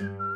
Bye.